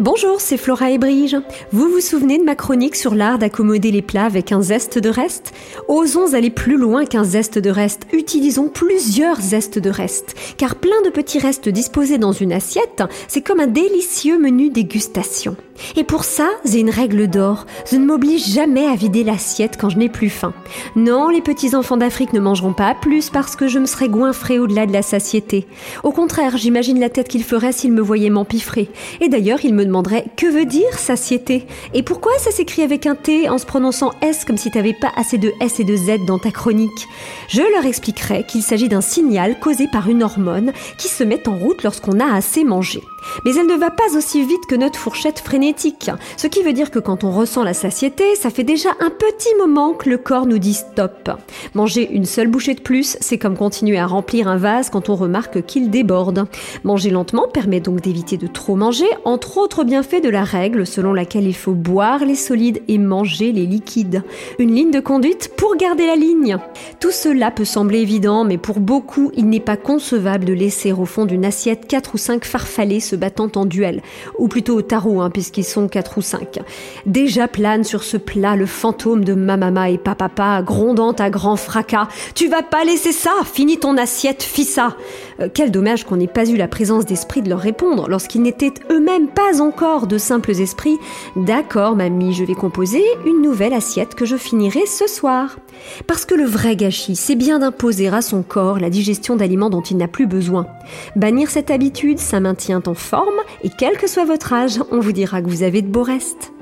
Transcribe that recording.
Bonjour, c'est Flora et. Vous vous souvenez de ma chronique sur l'art d'accommoder les plats avec un zeste de reste? Osons aller plus loin qu'un zeste de reste. Utilisons plusieurs zestes de reste. Car plein de petits restes disposés dans une assiette, c'est comme un délicieux menu dégustation. Et pour ça, j'ai une règle d'or. Je ne m'oblige jamais à vider l'assiette quand je n'ai plus faim. Non, les petits enfants d'Afrique ne mangeront pas plus parce que je me serais goinfré au-delà de la satiété. Au contraire, j'imagine la tête qu'ils feraient s'ils me voyaient m'empiffrer. Et d'ailleurs, ils me que veut dire satiété? Et pourquoi ça s'écrit avec un T en se prononçant S comme si t'avais pas assez de S et de Z dans ta chronique? Je leur expliquerai qu'il s'agit d'un signal causé par une hormone qui se met en route lorsqu'on a assez mangé. Mais elle ne va pas aussi vite que notre fourchette frénétique, ce qui veut dire que quand on ressent la satiété, ça fait déjà un petit moment que le corps nous dit stop. Manger une seule bouchée de plus, c'est comme continuer à remplir un vase quand on remarque qu'il déborde. Manger lentement permet donc d'éviter de trop manger, entre autres bienfaits de la règle selon laquelle il faut boire les solides et manger les liquides. Une ligne de conduite pour garder la ligne. Tout cela peut sembler évident, mais pour beaucoup, il n'est pas concevable de laisser au fond d'une assiette 4 ou 5 farfalés se battant en duel, ou plutôt au tarot, hein, puisqu'ils sont quatre ou cinq. Déjà plane sur ce plat le fantôme de Mamama et Papapa, grondant à grand fracas. Tu vas pas laisser ça Finis ton assiette, fissa euh, Quel dommage qu'on n'ait pas eu la présence d'esprit de leur répondre, lorsqu'ils n'étaient eux-mêmes pas encore de simples esprits. D'accord, mamie, je vais composer une nouvelle assiette que je finirai ce soir. Parce que le vrai gâchis, c'est bien d'imposer à son corps la digestion d'aliments dont il n'a plus besoin. Bannir cette habitude, ça maintient en forme et quel que soit votre âge, on vous dira que vous avez de beaux restes.